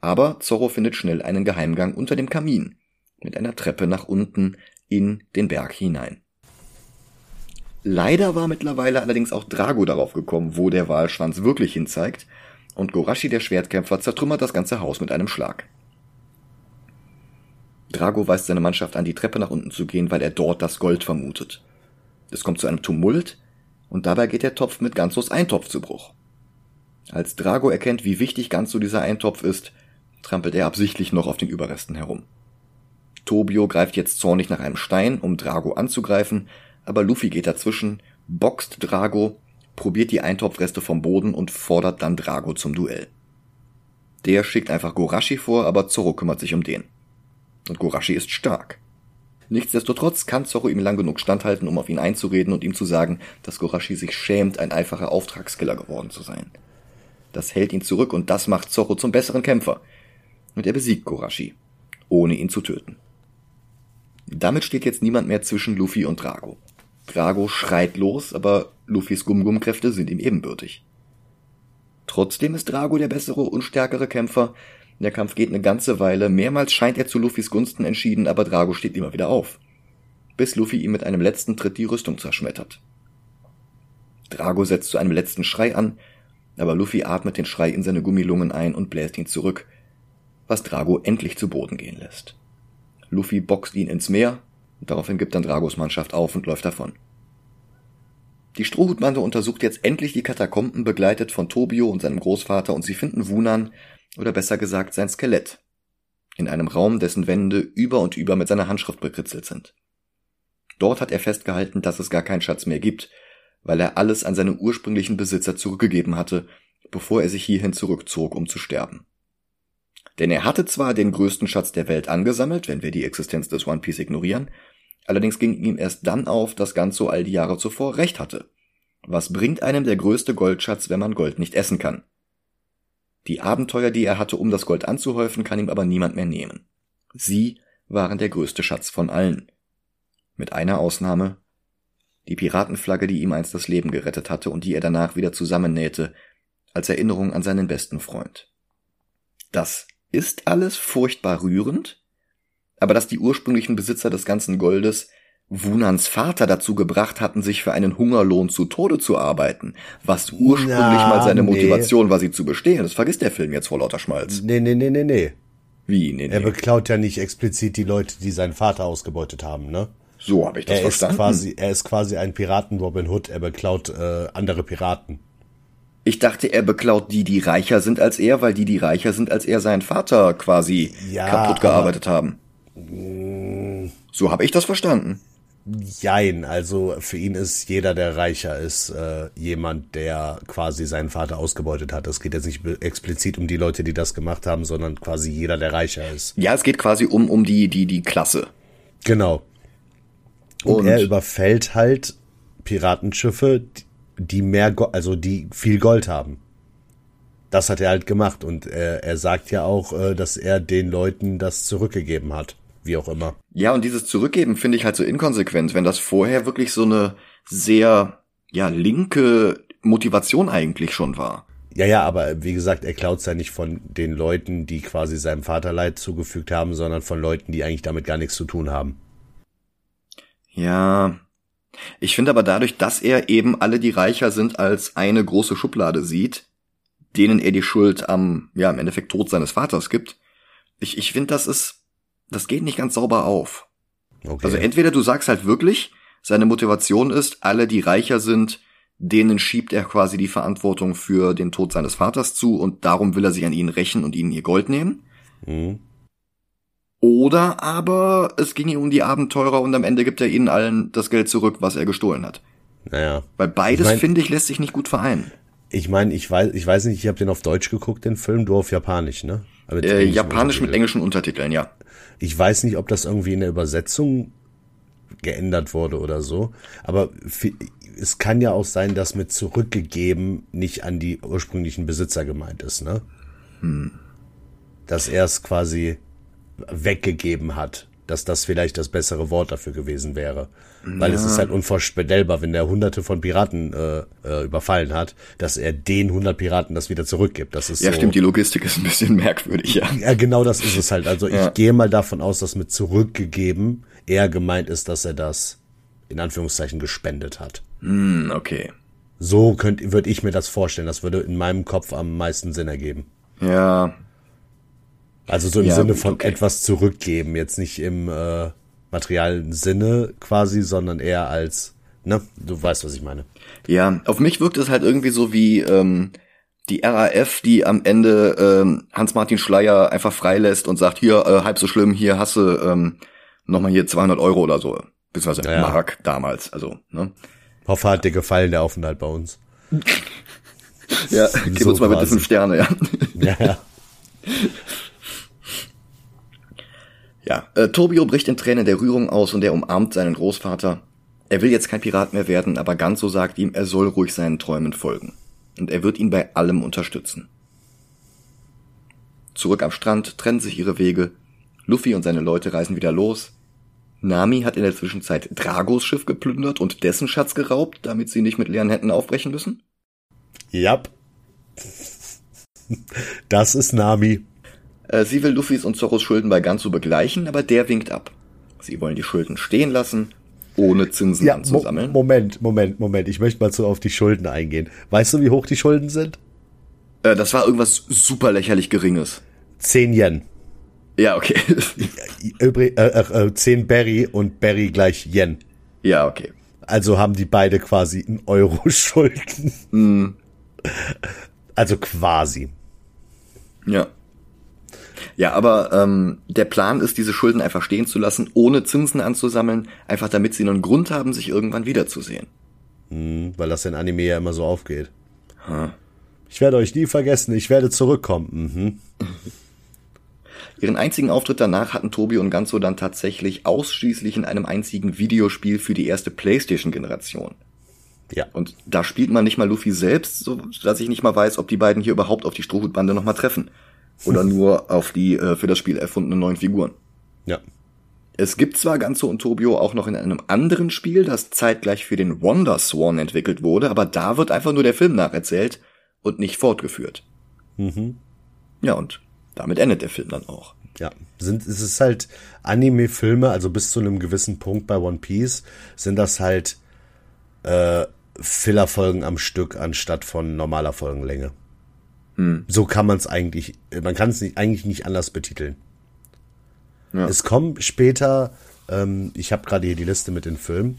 aber Zorro findet schnell einen Geheimgang unter dem Kamin, mit einer Treppe nach unten in den Berg hinein. Leider war mittlerweile allerdings auch Drago darauf gekommen, wo der Walschwanz wirklich hinzeigt, und Gorashi der Schwertkämpfer zertrümmert das ganze Haus mit einem Schlag. Drago weist seine Mannschaft an, die Treppe nach unten zu gehen, weil er dort das Gold vermutet. Es kommt zu einem Tumult, und dabei geht der Topf mit Ganzos Eintopf zu Bruch. Als Drago erkennt, wie wichtig Ganzo dieser Eintopf ist, trampelt er absichtlich noch auf den Überresten herum. Tobio greift jetzt zornig nach einem Stein, um Drago anzugreifen, aber Luffy geht dazwischen, boxt Drago, probiert die Eintopfreste vom Boden und fordert dann Drago zum Duell. Der schickt einfach Gorashi vor, aber Zoro kümmert sich um den. Und Gorashi ist stark. Nichtsdestotrotz kann Zorro ihm lang genug standhalten, um auf ihn einzureden und ihm zu sagen, dass Gorashi sich schämt, ein einfacher Auftragskiller geworden zu sein. Das hält ihn zurück und das macht Zorro zum besseren Kämpfer. Und er besiegt Gorashi, ohne ihn zu töten. Damit steht jetzt niemand mehr zwischen Luffy und Drago. Drago schreit los, aber Luffys Gum-Gum-Kräfte sind ihm ebenbürtig. Trotzdem ist Drago der bessere und stärkere Kämpfer, der Kampf geht eine ganze Weile, mehrmals scheint er zu Luffys Gunsten entschieden, aber Drago steht immer wieder auf. Bis Luffy ihm mit einem letzten Tritt die Rüstung zerschmettert. Drago setzt zu einem letzten Schrei an, aber Luffy atmet den Schrei in seine Gummilungen ein und bläst ihn zurück, was Drago endlich zu Boden gehen lässt. Luffy boxt ihn ins Meer, daraufhin gibt dann Dragos Mannschaft auf und läuft davon. Die Strohhutbande untersucht jetzt endlich die Katakomben begleitet von Tobio und seinem Großvater und sie finden Wunan, oder besser gesagt sein Skelett, in einem Raum, dessen Wände über und über mit seiner Handschrift bekritzelt sind. Dort hat er festgehalten, dass es gar keinen Schatz mehr gibt, weil er alles an seine ursprünglichen Besitzer zurückgegeben hatte, bevor er sich hierhin zurückzog, um zu sterben. Denn er hatte zwar den größten Schatz der Welt angesammelt, wenn wir die Existenz des One Piece ignorieren, allerdings ging ihm erst dann auf, dass Ganzo all die Jahre zuvor recht hatte. Was bringt einem der größte Goldschatz, wenn man Gold nicht essen kann? Die Abenteuer, die er hatte, um das Gold anzuhäufen, kann ihm aber niemand mehr nehmen. Sie waren der größte Schatz von allen. Mit einer Ausnahme. Die Piratenflagge, die ihm einst das Leben gerettet hatte und die er danach wieder zusammennähte, als Erinnerung an seinen besten Freund. Das ist alles furchtbar rührend, aber dass die ursprünglichen Besitzer des ganzen Goldes Wunans Vater dazu gebracht hatten, sich für einen Hungerlohn zu Tode zu arbeiten, was ursprünglich Na, mal seine Motivation nee. war, sie zu bestehen. Das vergisst der Film jetzt vor lauter Schmalz. Nee, nee, nee, nee, nee. Wie, nee, nee. Er beklaut ja nicht explizit die Leute, die seinen Vater ausgebeutet haben, ne? So habe ich das er verstanden. Ist quasi, er ist quasi ein Piraten Robin Hood, er beklaut äh, andere Piraten. Ich dachte, er beklaut die, die reicher sind als er, weil die, die reicher sind als er, seinen Vater quasi ja, kaputt gearbeitet haben. So habe ich das verstanden. Jein, also für ihn ist jeder, der reicher ist, äh, jemand, der quasi seinen Vater ausgebeutet hat. Es geht jetzt nicht explizit um die Leute, die das gemacht haben, sondern quasi jeder, der reicher ist. Ja, es geht quasi um, um die, die, die Klasse. Genau. Und, Und er überfällt halt Piratenschiffe, die mehr, Go also die viel Gold haben. Das hat er halt gemacht und äh, er sagt ja auch, äh, dass er den Leuten das zurückgegeben hat wie auch immer. Ja, und dieses Zurückgeben finde ich halt so inkonsequent, wenn das vorher wirklich so eine sehr, ja, linke Motivation eigentlich schon war. Ja, ja, aber wie gesagt, er klaut ja nicht von den Leuten, die quasi seinem Vater Leid zugefügt haben, sondern von Leuten, die eigentlich damit gar nichts zu tun haben. Ja. Ich finde aber dadurch, dass er eben alle, die reicher sind, als eine große Schublade sieht, denen er die Schuld am, ja, im Endeffekt Tod seines Vaters gibt. Ich, ich finde, das ist das geht nicht ganz sauber auf. Okay. Also entweder du sagst halt wirklich, seine Motivation ist, alle, die reicher sind, denen schiebt er quasi die Verantwortung für den Tod seines Vaters zu und darum will er sich an ihnen rächen und ihnen ihr Gold nehmen. Mhm. Oder aber es ging ihm um die Abenteurer und am Ende gibt er ihnen allen das Geld zurück, was er gestohlen hat. Naja. Weil beides, ich mein, finde ich, lässt sich nicht gut vereinen. Ich meine, ich weiß, ich weiß nicht, ich habe den auf Deutsch geguckt, den Film, du auf Japanisch, ne? Äh, Japanisch mit englischen Untertiteln, ja. Ich weiß nicht, ob das irgendwie in der Übersetzung geändert wurde oder so. Aber es kann ja auch sein, dass mit zurückgegeben nicht an die ursprünglichen Besitzer gemeint ist, ne? Hm. Dass er es quasi weggegeben hat dass das vielleicht das bessere Wort dafür gewesen wäre. Weil ja. es ist halt unvorstellbar, wenn der hunderte von Piraten äh, äh, überfallen hat, dass er den hundert Piraten das wieder zurückgibt. Das ist ja, so, stimmt, die Logistik ist ein bisschen merkwürdig, ja. Ja, genau das ist es halt. Also ja. ich gehe mal davon aus, dass mit zurückgegeben eher gemeint ist, dass er das in Anführungszeichen gespendet hat. Mm, okay. So könnte, würde ich mir das vorstellen. Das würde in meinem Kopf am meisten Sinn ergeben. Ja, also so im ja, Sinne von okay. etwas zurückgeben, jetzt nicht im äh, materialen Sinne quasi, sondern eher als, ne, du weißt, was ich meine. Ja, auf mich wirkt es halt irgendwie so wie ähm, die RAF, die am Ende ähm, Hans-Martin Schleier einfach freilässt und sagt, hier, äh, halb so schlimm, hier hasse ähm, nochmal hier 200 Euro oder so. Beziehungsweise ja. Mark damals, also, ne. Hoffe, hat dir gefallen, der Aufenthalt bei uns. ja, gib so uns mal bitte fünf Sterne, ja. Ja, ja. Ja, äh, Tobio bricht in Tränen der Rührung aus und er umarmt seinen Großvater. Er will jetzt kein Pirat mehr werden, aber Ganso sagt ihm, er soll ruhig seinen Träumen folgen. Und er wird ihn bei allem unterstützen. Zurück am Strand trennen sich ihre Wege. Luffy und seine Leute reisen wieder los. Nami hat in der Zwischenzeit Dragos Schiff geplündert und dessen Schatz geraubt, damit sie nicht mit leeren Händen aufbrechen müssen. Yep. Das ist Nami. Äh, sie will Luffys und Zorros Schulden bei Gansu begleichen, aber der winkt ab. Sie wollen die Schulden stehen lassen, ohne Zinsen Ja, anzusammeln. Mo Moment, Moment, Moment. Ich möchte mal so auf die Schulden eingehen. Weißt du, wie hoch die Schulden sind? Äh, das war irgendwas super lächerlich Geringes. 10 Yen. Ja, okay. Übrig, äh, äh, äh, 10 Berry und Berry gleich Yen. ja, okay. Also haben die beide quasi einen Euro Schulden. Also quasi. Ja. Ja, aber ähm, der Plan ist, diese Schulden einfach stehen zu lassen, ohne Zinsen anzusammeln, einfach damit sie einen Grund haben, sich irgendwann wiederzusehen. Hm, Weil das in Anime ja immer so aufgeht. Ich werde euch nie vergessen, ich werde zurückkommen. Mhm. Ihren einzigen Auftritt danach hatten Tobi und Ganzo dann tatsächlich ausschließlich in einem einzigen Videospiel für die erste Playstation-Generation. Ja. Und da spielt man nicht mal Luffy selbst, so dass ich nicht mal weiß, ob die beiden hier überhaupt auf die Strohhutbande nochmal treffen. Oder nur auf die äh, für das Spiel erfundenen neuen Figuren. Ja. Es gibt zwar Ganzo und Tobio auch noch in einem anderen Spiel, das zeitgleich für den Wonder Swan entwickelt wurde, aber da wird einfach nur der Film nacherzählt und nicht fortgeführt. Mhm. Ja, und damit endet der Film dann auch. Ja, sind, es ist halt Anime-Filme, also bis zu einem gewissen Punkt bei One Piece, sind das halt äh, Filler-Folgen am Stück anstatt von normaler Folgenlänge. So kann man es eigentlich, man kann es nicht, eigentlich nicht anders betiteln. Ja. Es kommen später, ähm, ich habe gerade hier die Liste mit den Filmen,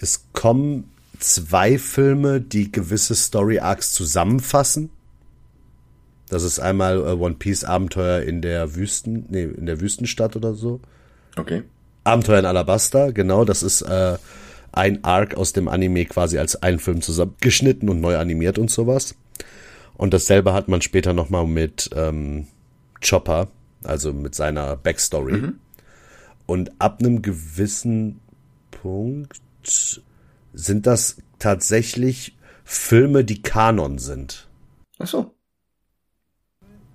es kommen zwei Filme, die gewisse Story-Arcs zusammenfassen. Das ist einmal äh, One Piece Abenteuer in der Wüsten, nee, in der Wüstenstadt oder so. Okay. Abenteuer in Alabasta, genau, das ist äh, ein Arc aus dem Anime quasi als ein Film zusammengeschnitten und neu animiert und sowas. Und dasselbe hat man später nochmal mit ähm, Chopper, also mit seiner Backstory. Und ab einem gewissen Punkt sind das tatsächlich Filme, die Kanon sind. Ach so.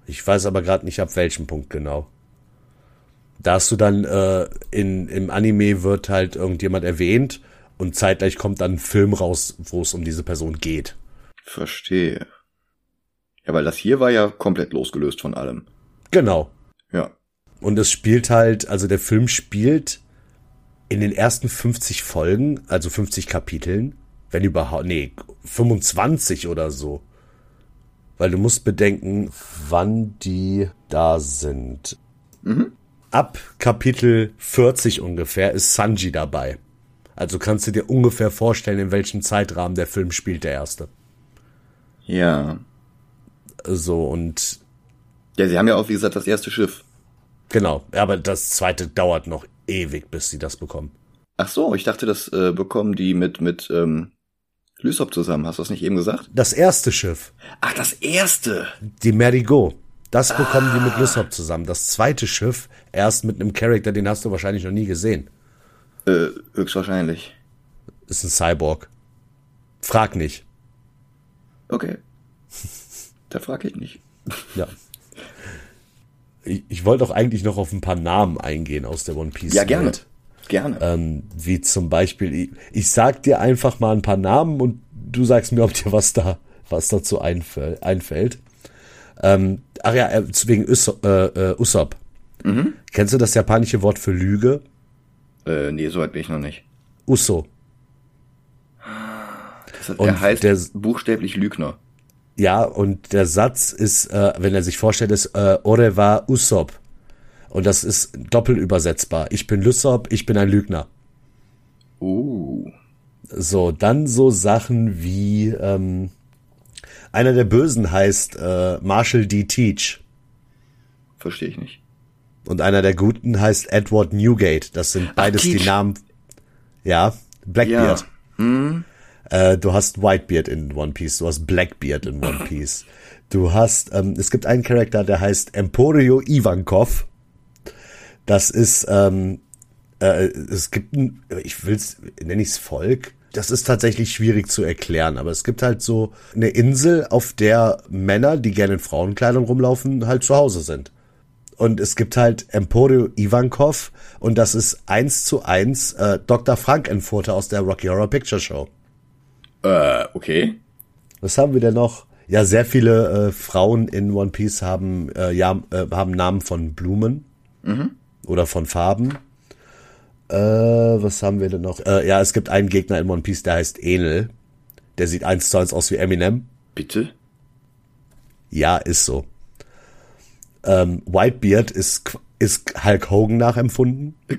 Ich weiß aber gerade nicht, ab welchem Punkt genau. Da hast du dann äh, in, im Anime wird halt irgendjemand erwähnt und zeitgleich kommt dann ein Film raus, wo es um diese Person geht. Verstehe. Ja, weil das hier war ja komplett losgelöst von allem. Genau. Ja. Und es spielt halt, also der Film spielt in den ersten 50 Folgen, also 50 Kapiteln, wenn überhaupt, nee, 25 oder so. Weil du musst bedenken, wann die da sind. Ab Kapitel 40 ungefähr ist Sanji dabei. Also kannst du dir ungefähr vorstellen, in welchem Zeitrahmen der Film spielt, der erste. Ja. So, und Ja, sie haben ja auch, wie gesagt, das erste Schiff. genau, aber das zweite dauert noch ewig, bis sie das bekommen. Ach so, ich dachte, das äh, bekommen die mit, mit, ähm, Lysop zusammen. Hast du das nicht eben gesagt? Das erste Schiff, Ach, das erste. die Merigo, das bekommen die mit Lysop zusammen. Das zweite Schiff erst mit einem Charakter, den hast du wahrscheinlich noch nie gesehen. Äh, höchstwahrscheinlich. Ist ein Cyborg. Frag nicht. Okay. Da frage ich nicht. Ja. Ich, ich wollte auch eigentlich noch auf ein paar Namen eingehen aus der One Piece. Ja, gerne. Welt. Gerne. Ähm, wie zum Beispiel, ich, ich sag dir einfach mal ein paar Namen und du sagst mir, ob dir was da, was dazu einfäll, einfällt. Ähm, ach ja, äh, wegen Usopp. Äh, äh, Usopp. Kennst du das japanische Wort für Lüge? Äh, nee, so weit bin ich noch nicht. Uso. Das, Und er heißt der- buchstäblich Lügner. Ja, und der Satz ist, äh, wenn er sich vorstellt, ist äh, Ore wa Usopp. Und das ist doppelübersetzbar. Ich bin Lysop, ich bin ein Lügner. Uh. So, dann so Sachen wie ähm, einer der Bösen heißt äh, Marshall D. Teach Verstehe ich nicht. und einer der Guten heißt Edward Newgate. Das sind beides die Teach. Namen. Ja, Blackbeard. Äh, du hast Whitebeard in One Piece, du hast Blackbeard in One Piece. Du hast, ähm, es gibt einen Charakter, der heißt Emporio Ivankov. Das ist, ähm, äh, es gibt ein, ich will's, nenne ich's Volk. Das ist tatsächlich schwierig zu erklären, aber es gibt halt so eine Insel, auf der Männer, die gerne in Frauenkleidung rumlaufen, halt zu Hause sind. Und es gibt halt Emporio Ivankov und das ist eins zu eins äh, Dr. Frankenfurter aus der Rocky Horror Picture Show. Äh, okay. Was haben wir denn noch? Ja, sehr viele äh, Frauen in One Piece haben, äh, ja, äh, haben Namen von Blumen mhm. oder von Farben. Äh, was haben wir denn noch? Äh, ja, es gibt einen Gegner in One Piece, der heißt Enel. Der sieht eins zu eins aus wie Eminem. Bitte? Ja, ist so. Ähm, Whitebeard ist, ist Hulk Hogan nachempfunden.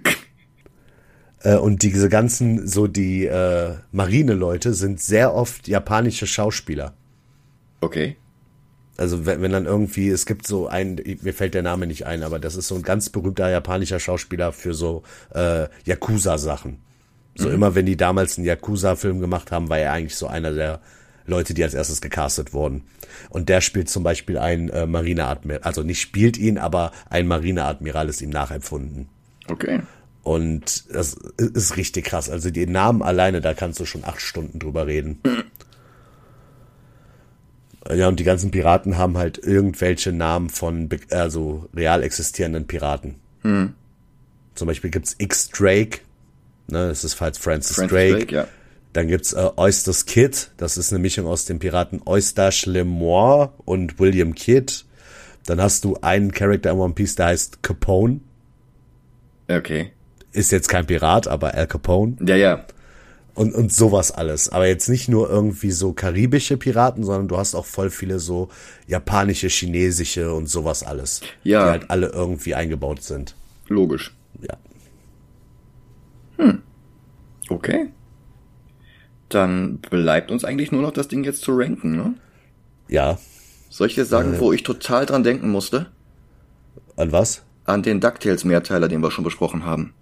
äh, und diese ganzen, so die äh, Marineleute sind sehr oft japanische Schauspieler. Okay. Also wenn, wenn dann irgendwie, es gibt so ein, mir fällt der Name nicht ein, aber das ist so ein ganz berühmter japanischer Schauspieler für so äh, Yakuza-Sachen. So mhm. immer, wenn die damals einen Yakuza-Film gemacht haben, war er eigentlich so einer der Leute, die als erstes gecastet wurden. Und der spielt zum Beispiel ein äh, Marineadmiral, also nicht spielt ihn, aber ein Marineadmiral ist ihm nachempfunden. Okay. Und das ist richtig krass. Also die Namen alleine, da kannst du schon acht Stunden drüber reden. Ja, und die ganzen Piraten haben halt irgendwelche Namen von also real existierenden Piraten. Hm. Zum Beispiel gibt's X Drake, ne, das ist halt Francis, Francis Drake. Drake ja. Dann gibt's äh, Oysters Kid, das ist eine Mischung aus den Piraten Eustache Lemoire und William Kidd. Dann hast du einen Charakter in One Piece, der heißt Capone. Okay. Ist jetzt kein Pirat, aber Al Capone. Ja, ja und, und sowas alles. Aber jetzt nicht nur irgendwie so karibische Piraten, sondern du hast auch voll viele so japanische, chinesische und sowas alles. Ja. Die halt alle irgendwie eingebaut sind. Logisch. Ja. Hm. Okay. Dann bleibt uns eigentlich nur noch das Ding jetzt zu ranken, ne? Ja. Soll ich dir sagen, äh, wo ich total dran denken musste? An was? An den DuckTales-Mehrteiler, den wir schon besprochen haben.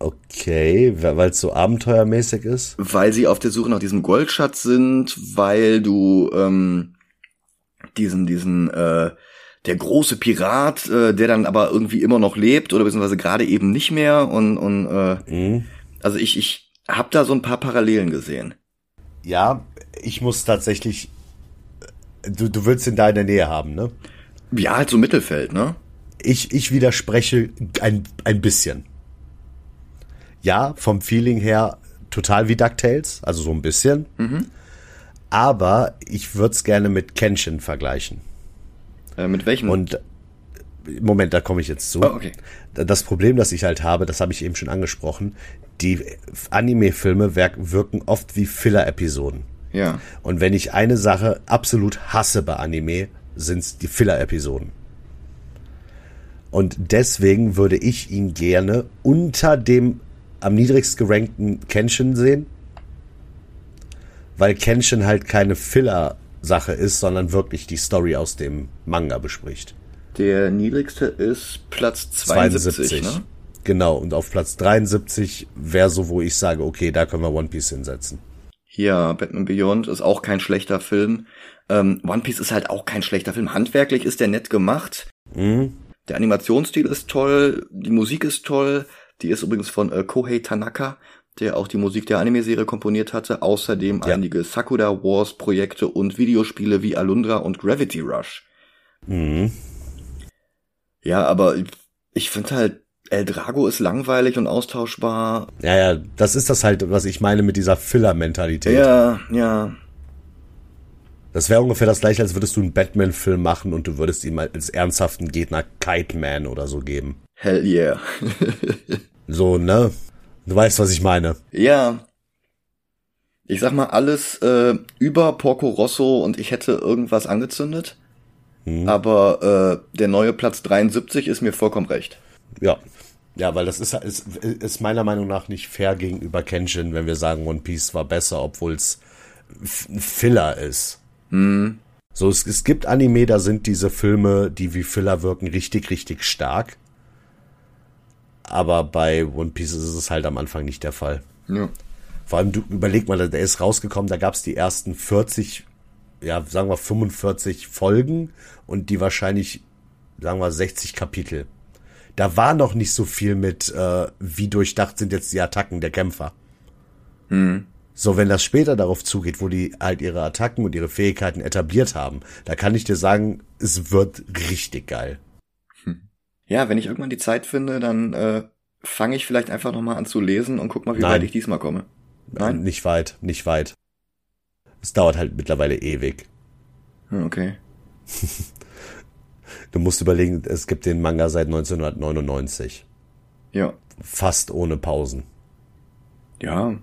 Okay, weil es so abenteuermäßig ist? Weil sie auf der Suche nach diesem Goldschatz sind, weil du ähm, diesen, diesen, äh, der große Pirat, äh, der dann aber irgendwie immer noch lebt oder beziehungsweise gerade eben nicht mehr und, und äh, mhm. also ich, ich habe da so ein paar Parallelen gesehen. Ja, ich muss tatsächlich, du, du willst ihn da in der Nähe haben, ne? Ja, halt so Mittelfeld, ne? Ich, ich widerspreche ein, ein bisschen ja, vom Feeling her total wie DuckTales, also so ein bisschen. Mhm. Aber ich würde es gerne mit Kenshin vergleichen. Äh, mit welchem? Und Moment, da komme ich jetzt zu. Oh, okay. Das Problem, das ich halt habe, das habe ich eben schon angesprochen, die Anime-Filme wirken oft wie Filler-Episoden. Ja. Und wenn ich eine Sache absolut hasse bei Anime, sind es die Filler-Episoden. Und deswegen würde ich ihn gerne unter dem am niedrigst gerankten Kenshin sehen, weil Kenshin halt keine Filler-Sache ist, sondern wirklich die Story aus dem Manga bespricht. Der niedrigste ist Platz 72, 72. Ne? Genau, und auf Platz 73 wäre so, wo ich sage, okay, da können wir One Piece hinsetzen. Ja, Batman Beyond ist auch kein schlechter Film. Ähm, One Piece ist halt auch kein schlechter Film. Handwerklich ist der nett gemacht. Mhm. Der Animationsstil ist toll, die Musik ist toll. Die ist übrigens von äh, Kohei Tanaka, der auch die Musik der Anime-Serie komponiert hatte. Außerdem ja. einige Sakura Wars Projekte und Videospiele wie Alundra und Gravity Rush. Mhm. Ja, aber ich finde halt, El Drago ist langweilig und austauschbar. Ja, ja, das ist das halt, was ich meine mit dieser Filler-Mentalität. Ja, ja. Das wäre ungefähr das gleiche, als würdest du einen Batman-Film machen und du würdest ihm als ernsthaften Gegner Kite Man oder so geben. Hell yeah. so, ne? Du weißt, was ich meine. Ja. Ich sag mal, alles äh, über Porco Rosso und ich hätte irgendwas angezündet. Hm. Aber äh, der neue Platz 73 ist mir vollkommen recht. Ja. Ja, weil das ist, ist, ist meiner Meinung nach nicht fair gegenüber Kenshin, wenn wir sagen, One Piece war besser, obwohl es ein Filler ist. Hm. So, es, es gibt Anime, da sind diese Filme, die wie Filler wirken, richtig, richtig stark. Aber bei One Piece ist es halt am Anfang nicht der Fall. Ja. Vor allem, du überleg mal, der ist rausgekommen, da gab es die ersten 40, ja, sagen wir 45 Folgen und die wahrscheinlich, sagen wir, 60 Kapitel. da war noch nicht so viel mit, äh, wie durchdacht sind jetzt die Attacken der Kämpfer. Hm. So, wenn das später darauf zugeht, wo die halt ihre Attacken und ihre Fähigkeiten etabliert haben, da kann ich dir sagen, es wird richtig geil. Ja, wenn ich irgendwann die Zeit finde, dann äh, fange ich vielleicht einfach nochmal an zu lesen und guck mal, wie Nein. weit ich diesmal komme. Nein? Nicht weit, nicht weit. Es dauert halt mittlerweile ewig. Hm, Okay. Du musst überlegen, es gibt den Manga seit 1999. Ja. Fast ohne Pausen. Ja.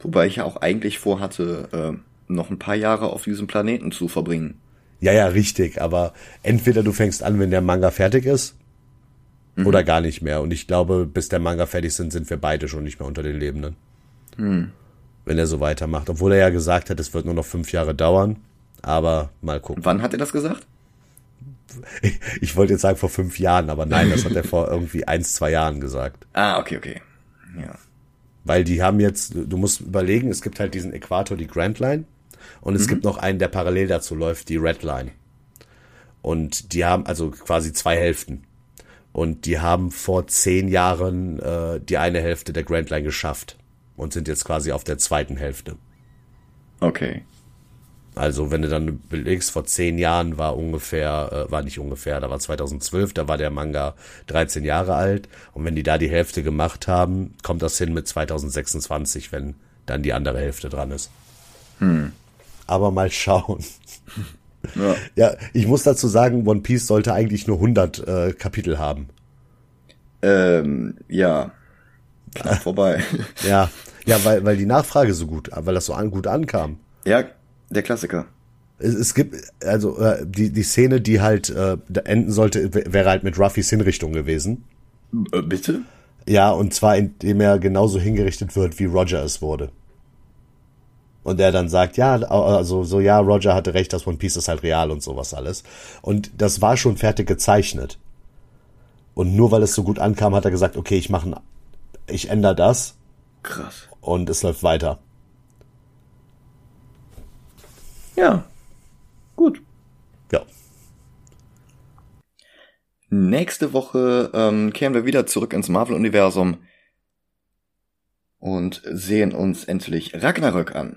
Wobei ich ja auch eigentlich vorhatte, äh, noch ein paar Jahre auf diesem Planeten zu verbringen. Ja, ja, richtig, aber entweder du fängst an, wenn der Manga fertig ist, oder gar nicht mehr. Und ich glaube, bis der Manga fertig sind, sind wir beide schon nicht mehr unter den Lebenden. Wenn er so weitermacht. Obwohl er ja gesagt hat, es wird nur noch fünf Jahre dauern. Aber mal gucken. Wann hat er das gesagt? Ich wollte jetzt sagen vor fünf Jahren, aber nein, das hat er vor irgendwie eins, zwei Jahren gesagt. Ah, okay, okay. Ja. Weil die haben jetzt, du musst überlegen, es gibt halt diesen Äquator, die Grand Line. Und es gibt noch einen, der parallel dazu läuft, die Red Line. Und die haben also quasi zwei Hälften. Und die haben vor zehn Jahren äh, die eine Hälfte der Grand Line geschafft. Und sind jetzt quasi auf der zweiten Hälfte. Okay. Also wenn du dann überlegst, vor zehn Jahren war ungefähr, äh, war nicht ungefähr, da war 2012, da war der Manga 13 Jahre alt. Und wenn die da die Hälfte gemacht haben, kommt das hin mit 2026, wenn dann die andere Hälfte dran ist. Aber mal schauen. Ja. Ja, ich muss dazu sagen, One Piece sollte eigentlich nur 100 äh, Kapitel haben. Ähm, ja. Knapp vorbei. Ja, ja, weil, weil die Nachfrage so gut, weil das so an, gut ankam. ja, der Klassiker. Es, es gibt, also äh, die, die Szene, die halt äh, enden sollte, wäre halt mit Ruffys Hinrichtung gewesen. Äh, bitte? Ja, und zwar indem er genauso hingerichtet wird, wie Roger es wurde. Und er dann sagt, ja, also so, ja, Roger hatte recht, das One Piece ist halt real und sowas alles. Und das war schon fertig gezeichnet. Und nur weil es so gut ankam, hat er gesagt, okay, ich mache, ich ändere das Krass. und es läuft weiter. Ja. Gut. Ja. Nächste Woche ähm, kehren wir wieder zurück ins Marvel-Universum und sehen uns endlich Ragnarök an.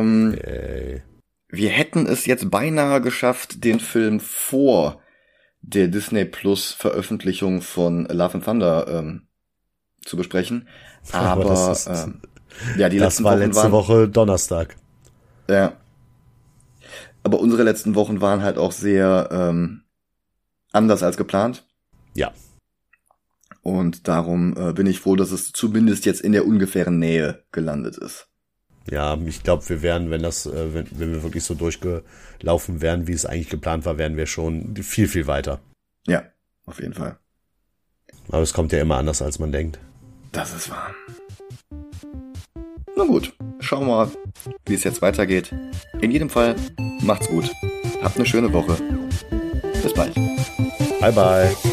Ähm, Äh, wir hätten es jetzt beinahe geschafft, den Film vor der Disney Plus Veröffentlichung von Love and Thunder ähm, zu besprechen. Aber Aber, das ist- ähm, ja, die das letzten war Wochen letzte waren, Woche Donnerstag. Ja. Aber unsere letzten Wochen waren halt auch sehr ähm, anders als geplant. Ja. Und darum äh, bin ich froh, dass es zumindest jetzt in der ungefähren Nähe gelandet ist. Ja, ich glaube, wir wären, wenn das, äh, wenn, wenn wir wirklich so durchgelaufen wären, wie es eigentlich geplant war, wären wir schon viel, viel weiter. Ja, auf jeden Fall. Aber es kommt ja immer anders, als man denkt. Das ist wahr. Na gut, schauen wir mal, wie es jetzt weitergeht. In jedem Fall, macht's gut. Habt eine schöne Woche. Bis bald. Bye, bye.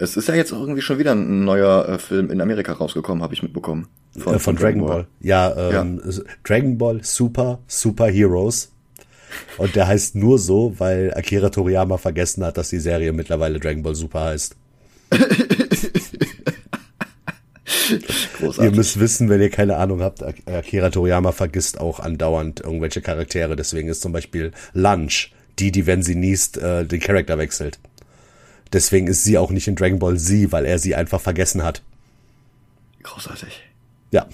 Es ist ja jetzt auch irgendwie schon wieder ein neuer äh, Film in Amerika rausgekommen, habe ich mitbekommen. Von, äh, von Dragon Ball. Ja, ähm, ja. Dragon Ball Super Super Heroes. Und der heißt nur so, weil Akira Toriyama vergessen hat, dass die Serie mittlerweile Dragon Ball Super heißt. Großartig. Ihr müsst wissen, wenn ihr keine Ahnung habt, Akira Toriyama vergisst auch andauernd irgendwelche Charaktere. Deswegen ist zum Beispiel Lunch die, die, wenn sie niest, äh, den Charakter wechselt. Deswegen ist sie auch nicht in Dragon Ball Z, weil er sie einfach vergessen hat. Großartig. Ja.